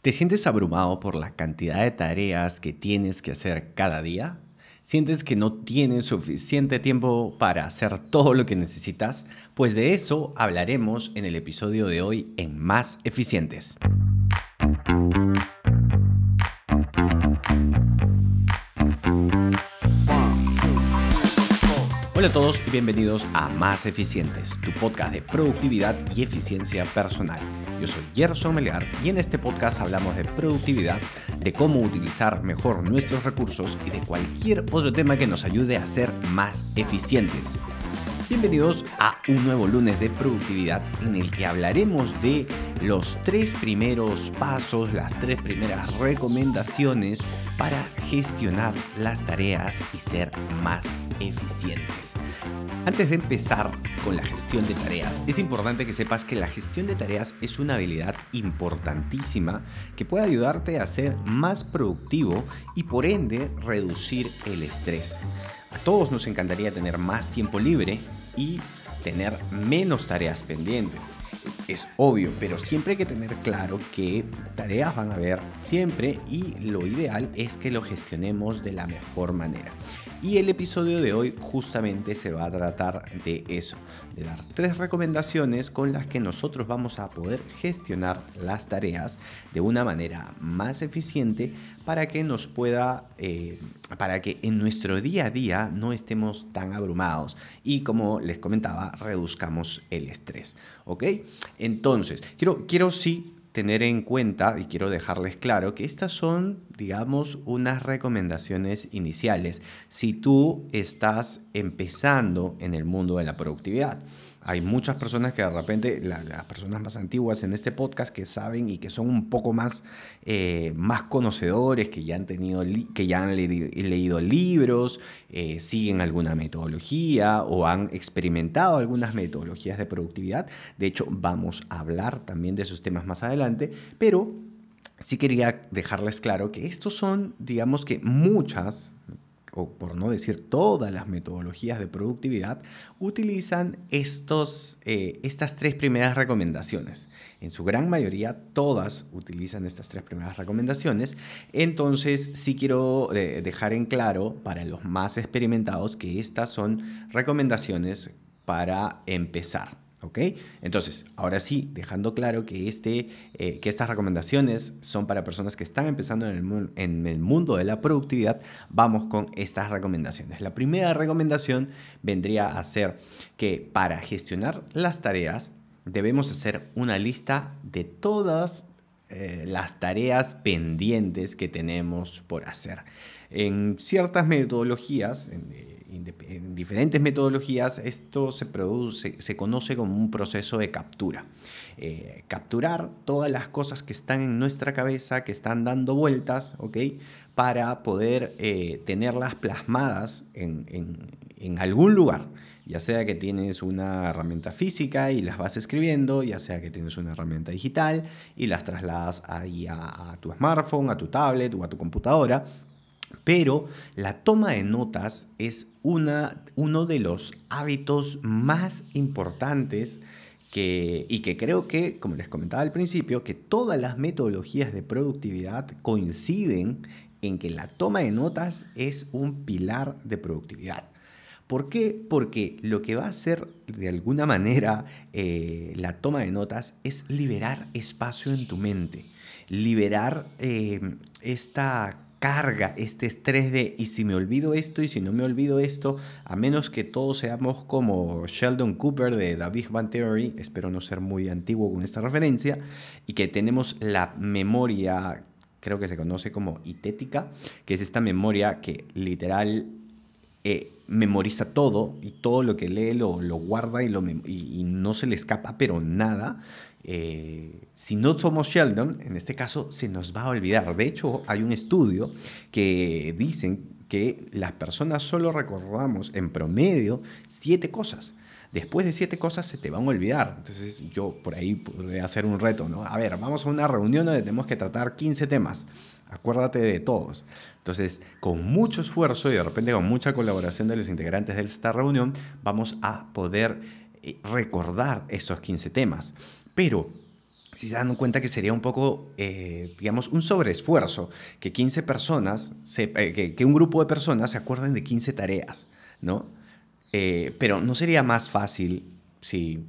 ¿Te sientes abrumado por la cantidad de tareas que tienes que hacer cada día? ¿Sientes que no tienes suficiente tiempo para hacer todo lo que necesitas? Pues de eso hablaremos en el episodio de hoy en Más Eficientes. Hola a todos y bienvenidos a Más Eficientes, tu podcast de productividad y eficiencia personal. Yo soy Gerson Melear y en este podcast hablamos de productividad, de cómo utilizar mejor nuestros recursos y de cualquier otro tema que nos ayude a ser más eficientes. Bienvenidos a un nuevo lunes de productividad en el que hablaremos de los tres primeros pasos, las tres primeras recomendaciones para gestionar las tareas y ser más eficientes. Antes de empezar con la gestión de tareas, es importante que sepas que la gestión de tareas es una habilidad importantísima que puede ayudarte a ser más productivo y por ende reducir el estrés. A todos nos encantaría tener más tiempo libre y tener menos tareas pendientes. Es obvio, pero siempre hay que tener claro que tareas van a haber siempre y lo ideal es que lo gestionemos de la mejor manera. Y el episodio de hoy justamente se va a tratar de eso, de dar tres recomendaciones con las que nosotros vamos a poder gestionar las tareas de una manera más eficiente para que nos pueda, eh, para que en nuestro día a día no estemos tan abrumados y como les comentaba, reduzcamos el estrés. ¿Ok? Entonces, quiero, quiero sí tener en cuenta, y quiero dejarles claro, que estas son, digamos, unas recomendaciones iniciales. Si tú estás empezando en el mundo de la productividad, hay muchas personas que de repente, las personas más antiguas en este podcast, que saben y que son un poco más, eh, más conocedores, que ya han, tenido que ya han leído libros, eh, siguen alguna metodología o han experimentado algunas metodologías de productividad. De hecho, vamos a hablar también de esos temas más adelante, pero sí quería dejarles claro que estos son, digamos que muchas por no decir todas las metodologías de productividad, utilizan estos, eh, estas tres primeras recomendaciones. En su gran mayoría, todas utilizan estas tres primeras recomendaciones. Entonces, sí quiero eh, dejar en claro para los más experimentados que estas son recomendaciones para empezar. ¿Ok? Entonces, ahora sí, dejando claro que, este, eh, que estas recomendaciones son para personas que están empezando en el, mundo de la productividad, vamos con estas recomendaciones. La primera recomendación vendría a ser que para gestionar las tareas debemos hacer una lista de todas eh, las tareas pendientes que tenemos por hacer. En ciertas metodologías, en, eh, diferentes metodologías, esto se, produce, se conoce como un proceso de captura. Eh, capturar todas las cosas que están en nuestra cabeza, que están dando vueltas, ¿ok? Para poder tenerlas plasmadas en, en algún lugar ya sea que tienes una herramienta física y las vas escribiendo, ya sea que tienes una herramienta digital y las trasladas ahí a, tu smartphone, a tu tablet o a tu computadora. Pero la toma de notas es una, uno de los hábitos más importantes que, y que creo que, como les comentaba al principio, que todas las metodologías de productividad coinciden en que la toma de notas es un pilar de productividad. ¿Por qué? Porque lo que va a hacer de alguna manera eh, la toma de notas es liberar espacio en tu mente, liberar eh, esta carga, este estrés de, y si me olvido esto, y si no me olvido esto, a menos que todos seamos como Sheldon Cooper de The Big Bang Theory, espero no ser muy antiguo con esta referencia, y que tenemos la memoria, creo que se conoce como itética, que es esta memoria que literal eh, memoriza todo y todo lo que lee lo, guarda y, no se le escapa, pero nada. Eh, si no somos Sheldon, en este caso se nos va a olvidar. De hecho, hay un estudio que dicen que las personas solo recordamos en promedio siete cosas. Después de siete cosas se te van a olvidar. Entonces yo por ahí podría hacer un reto, ¿no? A ver, vamos a una reunión donde tenemos que tratar 15 temas. Acuérdate de todos. Entonces, con mucho esfuerzo y de repente con mucha colaboración de los integrantes de esta reunión, vamos a poder eh, recordar esos 15 temas. Pero si se dan cuenta que sería un poco, eh, digamos, un sobreesfuerzo que 15 personas, eh, que, un grupo de personas se acuerden de 15 tareas, ¿no? Eh, pero no sería más fácil si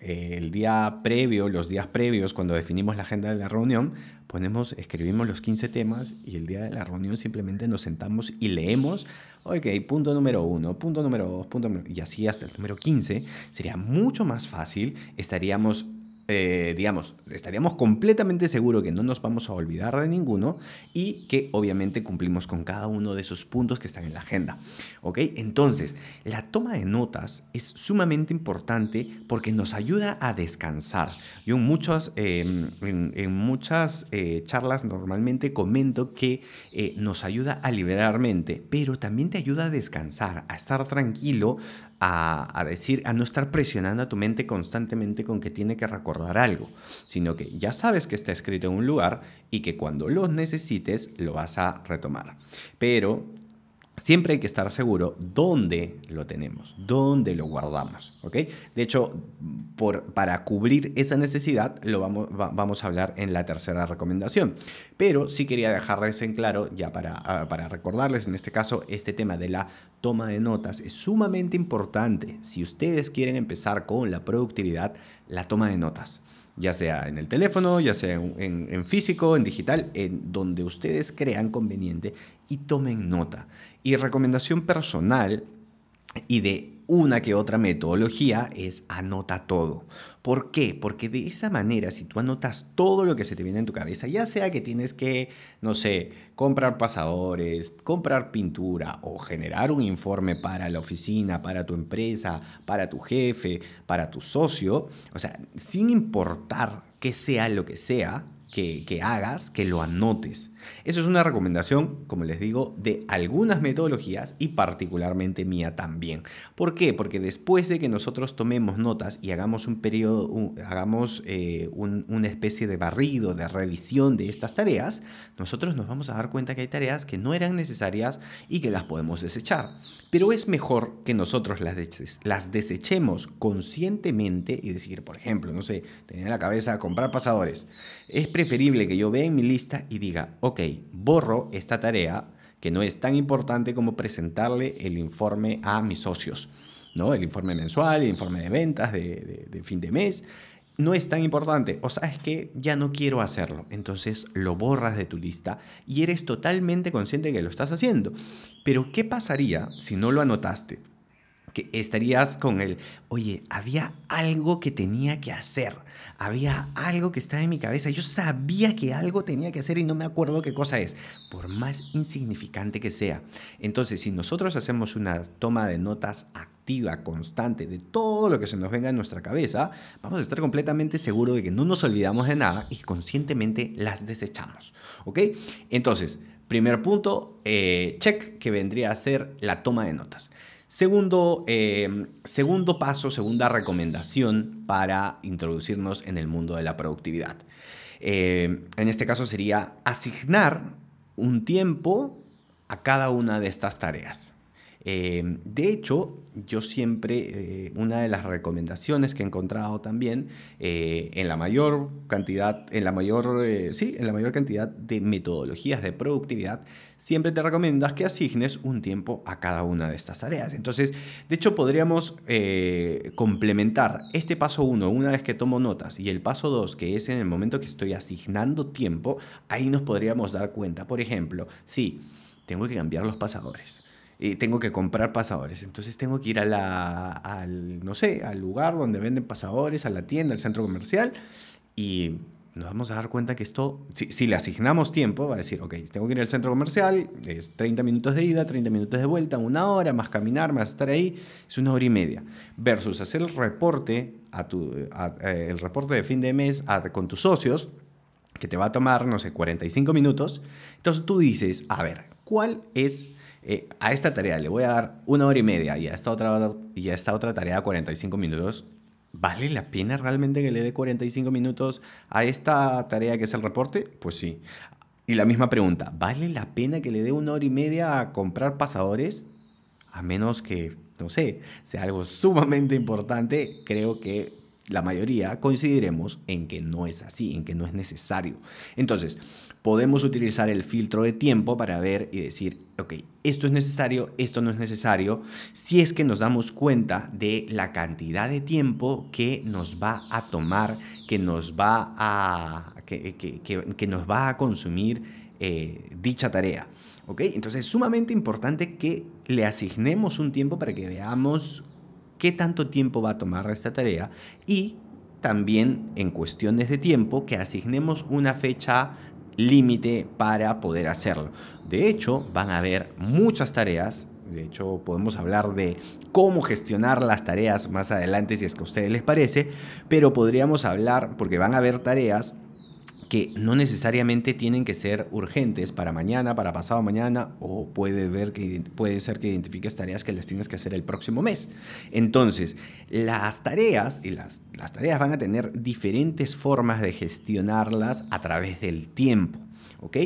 el día previo, los días previos, cuando definimos la agenda de la reunión, ponemos, escribimos los 15 temas y el día de la reunión simplemente nos sentamos y leemos, ok, punto número uno, punto número dos, punto y así hasta el número 15, sería mucho más fácil, estaríamos eh, digamos, estaríamos completamente seguros que no nos vamos a olvidar de ninguno y que obviamente cumplimos con cada uno de esos puntos que están en la agenda. ¿Ok? Entonces, la toma de notas es sumamente importante porque nos ayuda a descansar. Yo en muchas, em, en, muchas eh, charlas normalmente comento que eh, nos ayuda a liberar mente, pero también te ayuda a descansar, a estar tranquilo, a, decir, a no estar presionando a tu mente constantemente con que tiene que recordar algo, sino que ya sabes que está escrito en un lugar y que cuando lo necesites lo vas a retomar. Pero siempre hay que estar seguro dónde lo tenemos, dónde lo guardamos. ¿ok? De hecho, por, para cubrir esa necesidad lo vamos, vamos a hablar en la tercera recomendación. Pero sí quería dejarles en claro, ya para, ah, para recordarles en este caso, este tema de la toma de notas es sumamente importante. Si ustedes quieren empezar con la productividad, la toma de notas ya sea en el teléfono, ya sea en, en, físico, en digital, en donde ustedes crean conveniente y tomen nota. Y recomendación personal y de una que otra metodología es anota todo. ¿Por qué? Porque de esa manera, si tú anotas todo lo que se te viene en tu cabeza, ya sea que tienes que, no sé, comprar pasadores, comprar pintura o generar un informe para la oficina, para tu empresa, para tu jefe, para tu socio, o sea, sin importar que sea lo que sea, que, hagas, que lo anotes. Eso es una recomendación, como les digo, de algunas metodologías y particularmente mía también. ¿Por qué? Porque después de que nosotros tomemos notas y hagamos un periodo, hagamos eh, una especie de barrido, de revisión de estas tareas, nosotros nos vamos a dar cuenta que hay tareas que no eran necesarias y que las podemos desechar. Pero es mejor que nosotros las, las desechemos conscientemente y decir, por ejemplo, no sé, tener en la cabeza comprar pasadores. Es preferible que yo vea en mi lista y diga, ok, borro esta tarea que no es tan importante como presentarle el informe a mis socios. ¿no? El informe mensual, el informe de ventas de, fin de mes, no es tan importante o sabes que ya no quiero hacerlo, entonces lo borras de tu lista y eres totalmente consciente de que lo estás haciendo. Pero ¿qué pasaría si no lo anotaste? Que estarías con el, oye, había algo que tenía que hacer, había algo que estaba en mi cabeza, yo sabía que algo tenía que hacer y no me acuerdo qué cosa es, por más insignificante que sea. Entonces, si nosotros hacemos una toma de notas activa, constante, de todo lo que se nos venga en nuestra cabeza, vamos a estar completamente seguros de que no nos olvidamos de nada y conscientemente las desechamos. ¿Ok? Entonces, primer punto, eh, check, que vendría a ser la toma de notas. Segundo, em, segundo paso, segunda recomendación para introducirnos en el mundo de la productividad. Em, en este caso sería asignar un tiempo a cada una de estas tareas. Em, de hecho, yo siempre, eh, una de las recomendaciones que he encontrado también eh, en la mayor cantidad, en la mayor, eh, sí, en la mayor cantidad de metodologías de productividad, siempre te recomiendas que asignes un tiempo a cada una de estas tareas. Entonces, de hecho, podríamos complementar este paso 1 una vez que tomo notas y el paso 2 que es en el momento que estoy asignando tiempo, ahí nos podríamos dar cuenta. Por ejemplo, sí, tengo que cambiar los pasadores tengo que comprar pasadores. Entonces tengo que ir a la, al, no sé, al lugar donde venden pasadores, a la tienda, al centro comercial y nos vamos a dar cuenta que esto, si, le asignamos tiempo, va a decir, ok, tengo que ir al centro comercial, es 30 minutos de ida, 30 minutos de vuelta, una hora, más caminar, más estar ahí, es una hora y media. Versus hacer el reporte, a tu, eh, el reporte de fin de mes con tus socios, que te va a tomar, no sé, 45 minutos. Entonces tú dices, a ver, ¿cuál es eh, a esta tarea le voy a dar una hora y media y a esta otra, y a esta otra tarea 45 minutos, ¿vale la pena realmente que le dé 45 minutos a esta tarea que es el reporte? Pues sí. Y la misma pregunta, ¿vale la pena que le dé una hora y media a comprar pasadores? A menos que, no sé, sea algo sumamente importante, creo que la mayoría coincidiremos en que no es así, en que no es necesario. Entonces, podemos utilizar el filtro de tiempo para ver y decir, ok, esto es necesario, esto no es necesario, si es que nos damos cuenta de la cantidad de tiempo que nos va a tomar, que nos va a, que, nos va a consumir eh, dicha tarea. ¿ok? Entonces es sumamente importante que le asignemos un tiempo para que veamos qué tanto tiempo va a tomar esta tarea y también en cuestiones de tiempo que asignemos una fecha límite para poder hacerlo. De hecho, van a haber muchas tareas. De hecho, podemos hablar de cómo gestionar las tareas más adelante si es que a ustedes les parece, pero podríamos hablar, porque van a haber tareas que no necesariamente tienen que ser urgentes para mañana, para pasado mañana, o puede, ver que, puede ser que identifiques tareas que las tienes que hacer el próximo mes. Entonces, las tareas, y las, las tareas van a tener diferentes formas de gestionarlas a través del tiempo, ¿ok?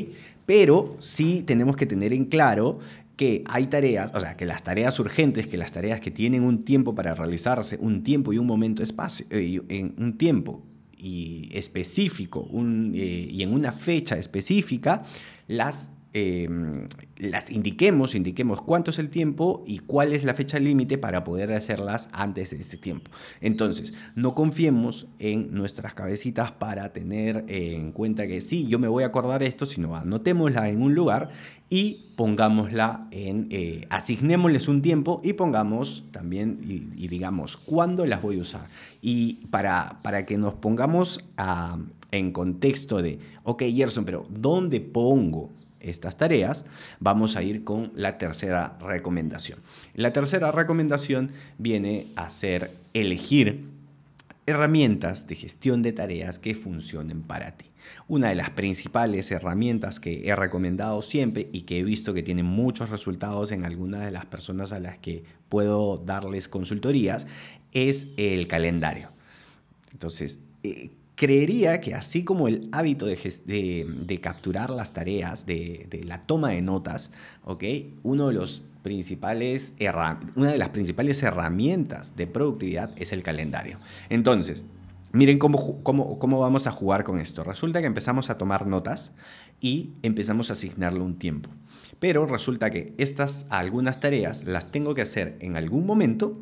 Pero sí tenemos que tener en claro que hay tareas, o sea, que las tareas urgentes, que las tareas que tienen un tiempo para realizarse, un tiempo y un momento espacio, eh, en un tiempo y específico eh, y en una fecha específica, las Em, las indiquemos, indiquemos cuánto es el tiempo y cuál es la fecha límite para poder hacerlas antes de ese tiempo. Entonces, no confiemos en nuestras cabecitas para tener en cuenta que sí, yo me voy a acordar esto, sino anotémosla en un lugar y pongámosla en, eh, asignémosles un tiempo y pongamos también, y, digamos, cuándo las voy a usar. Y para, para que nos pongamos en contexto de, ok, Gerson, pero ¿dónde pongo estas tareas, vamos a ir con la tercera recomendación. La tercera recomendación viene a ser elegir herramientas de gestión de tareas que funcionen para ti. Una de las principales herramientas que he recomendado siempre y que he visto que tiene muchos resultados en algunas de las personas a las que puedo darles consultorías es el calendario. Entonces, eh, Creería que así como el hábito de, capturar las tareas, de, la toma de notas, Uno de los principales una de las principales herramientas de productividad es el calendario. Entonces, miren cómo, cómo, cómo vamos a jugar con esto. Resulta que empezamos a tomar notas y empezamos a asignarle un tiempo. Pero resulta que estas algunas tareas las tengo que hacer en algún momento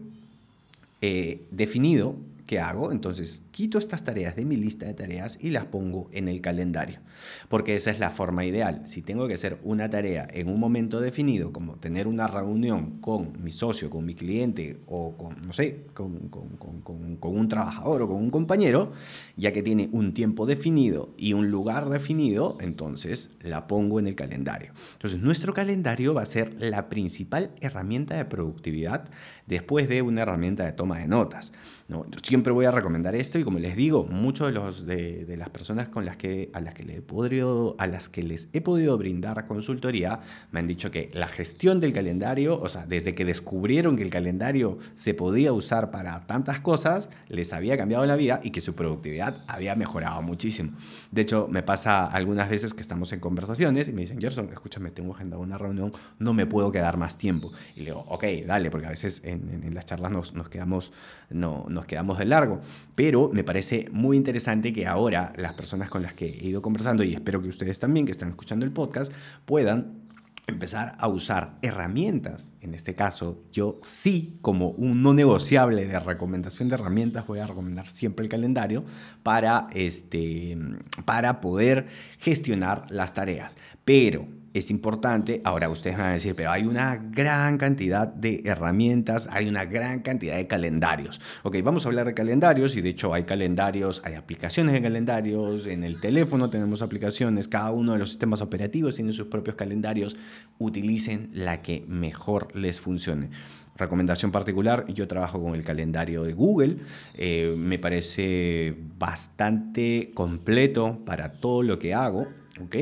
eh, definido ¿qué hago? Entonces quito estas tareas de mi lista de tareas y las pongo en el calendario, porque esa es la forma ideal. Si tengo que hacer una tarea en un momento definido, como tener una reunión con mi socio, con mi cliente o con, no sé, con, con un trabajador o con un compañero, ya que tiene un tiempo definido y un lugar definido, entonces la pongo en el calendario. Entonces nuestro calendario va a ser la principal herramienta de productividad después de una herramienta de toma de notas. ¿no? Siempre voy a recomendar esto y como les digo, muchos de, los, de, las personas con las que, a, las que le he podido, a las que les he podido brindar consultoría me han dicho que la gestión del calendario, o sea, desde que descubrieron que el calendario se podía usar para tantas cosas, les había cambiado la vida y que su productividad había mejorado muchísimo. De hecho, me pasa algunas veces que estamos en conversaciones y me dicen, Gerson, escúchame, tengo agendado una reunión, no me puedo quedar más tiempo. Y le digo, ok, dale, porque a veces en, en las charlas nos, nos quedamos, no, nos quedamos largo. Pero me parece muy interesante que ahora las personas con las que he ido conversando, y espero que ustedes también que están escuchando el podcast, puedan empezar a usar herramientas. En este caso, yo sí, como un no negociable de recomendación de herramientas, voy a recomendar siempre el calendario para, este, para poder gestionar las tareas. Pero es importante, ahora ustedes van a decir, pero hay una gran cantidad de herramientas, hay una gran cantidad de calendarios. Ok, vamos a hablar de calendarios y de hecho hay calendarios, hay aplicaciones de calendarios, en el teléfono tenemos aplicaciones, cada uno de los sistemas operativos tiene sus propios calendarios, utilicen la que mejor les funcione. Recomendación particular, yo trabajo con el calendario de Google, eh, me parece bastante completo para todo lo que hago, ¿ok?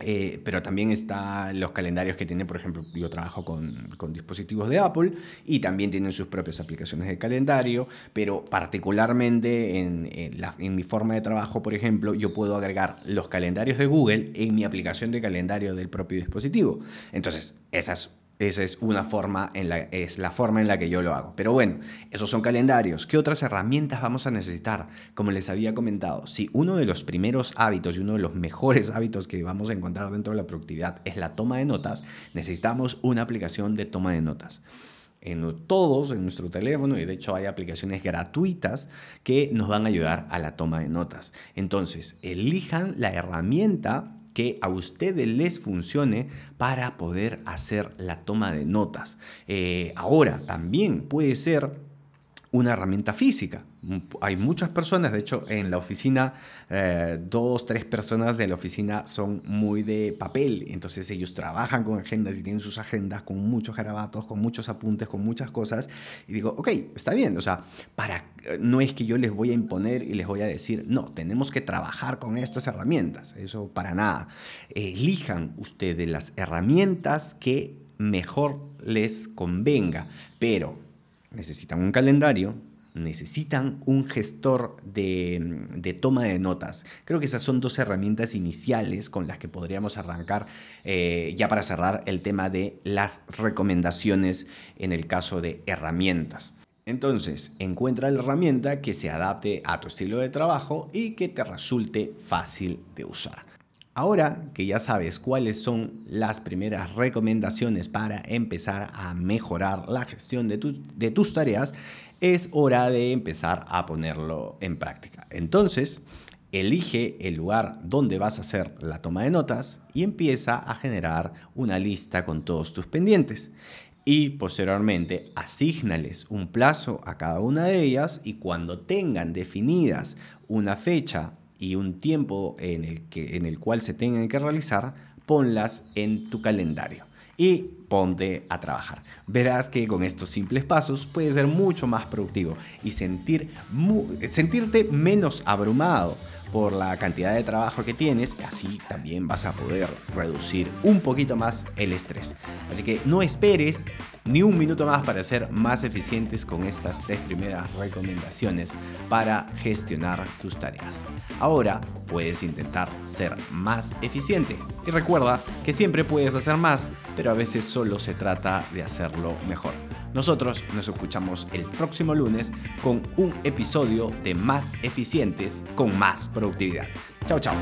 Eh, pero también están los calendarios que tiene, por ejemplo, yo trabajo con, dispositivos de Apple y también tienen sus propias aplicaciones de calendario, pero particularmente en, en, mi forma de trabajo, por ejemplo, yo puedo agregar los calendarios de Google en mi aplicación de calendario del propio dispositivo. Entonces, esa es Esa es una forma en la, es la forma en la que yo lo hago. Pero bueno, esos son calendarios. ¿Qué otras herramientas vamos a necesitar? Como les había comentado, si uno de los primeros hábitos y uno de los mejores hábitos que vamos a encontrar dentro de la productividad es la toma de notas, necesitamos una aplicación de toma de notas en todos en nuestro teléfono y de hecho hay aplicaciones gratuitas que nos van a ayudar a la toma de notas. Entonces, elijan la herramienta que a ustedes les funcione para poder hacer la toma de notas. Eh, ahora, también puede ser una herramienta física. Hay muchas personas, de hecho en la oficina, eh, dos, tres personas de la oficina son muy de papel, entonces ellos trabajan con agendas y tienen sus agendas con muchos garabatos, con muchos apuntes, con muchas cosas, y digo, ok, está bien, o sea, para, no es que yo les voy a imponer y les voy a decir, no, tenemos que trabajar con estas herramientas, eso para nada. Elijan ustedes las herramientas que mejor les convenga, pero necesitan un calendario, necesitan un gestor de, toma de notas. Creo que esas son dos herramientas iniciales con las que podríamos arrancar eh, ya para cerrar el tema de las recomendaciones en el caso de herramientas. Entonces, encuentra la herramienta que se adapte a tu estilo de trabajo y que te resulte fácil de usar. Ahora que ya sabes cuáles son las primeras recomendaciones para empezar a mejorar la gestión de, de tus tareas, es hora de empezar a ponerlo en práctica. Entonces, elige el lugar donde vas a hacer la toma de notas y empieza a generar una lista con todos tus pendientes. Y posteriormente, asignales un plazo a cada una de ellas y cuando tengan definidas una fecha y un tiempo en el, que, en el cual se tengan que realizar, ponlas en tu calendario. Y ponte a trabajar. Verás que con estos simples pasos puedes ser mucho más productivo y sentir sentirte menos abrumado por la cantidad de trabajo que tienes, así también vas a poder reducir un poquito más el estrés. Así que no esperes ni un minuto más para ser más eficientes con estas tres primeras recomendaciones para gestionar tus tareas. Ahora puedes intentar ser más eficiente y recuerda que siempre puedes hacer más, pero a veces solo se trata de hacerlo mejor. Nosotros nos escuchamos el próximo lunes con un episodio de Más Eficientes con más productividad. Chao, chao.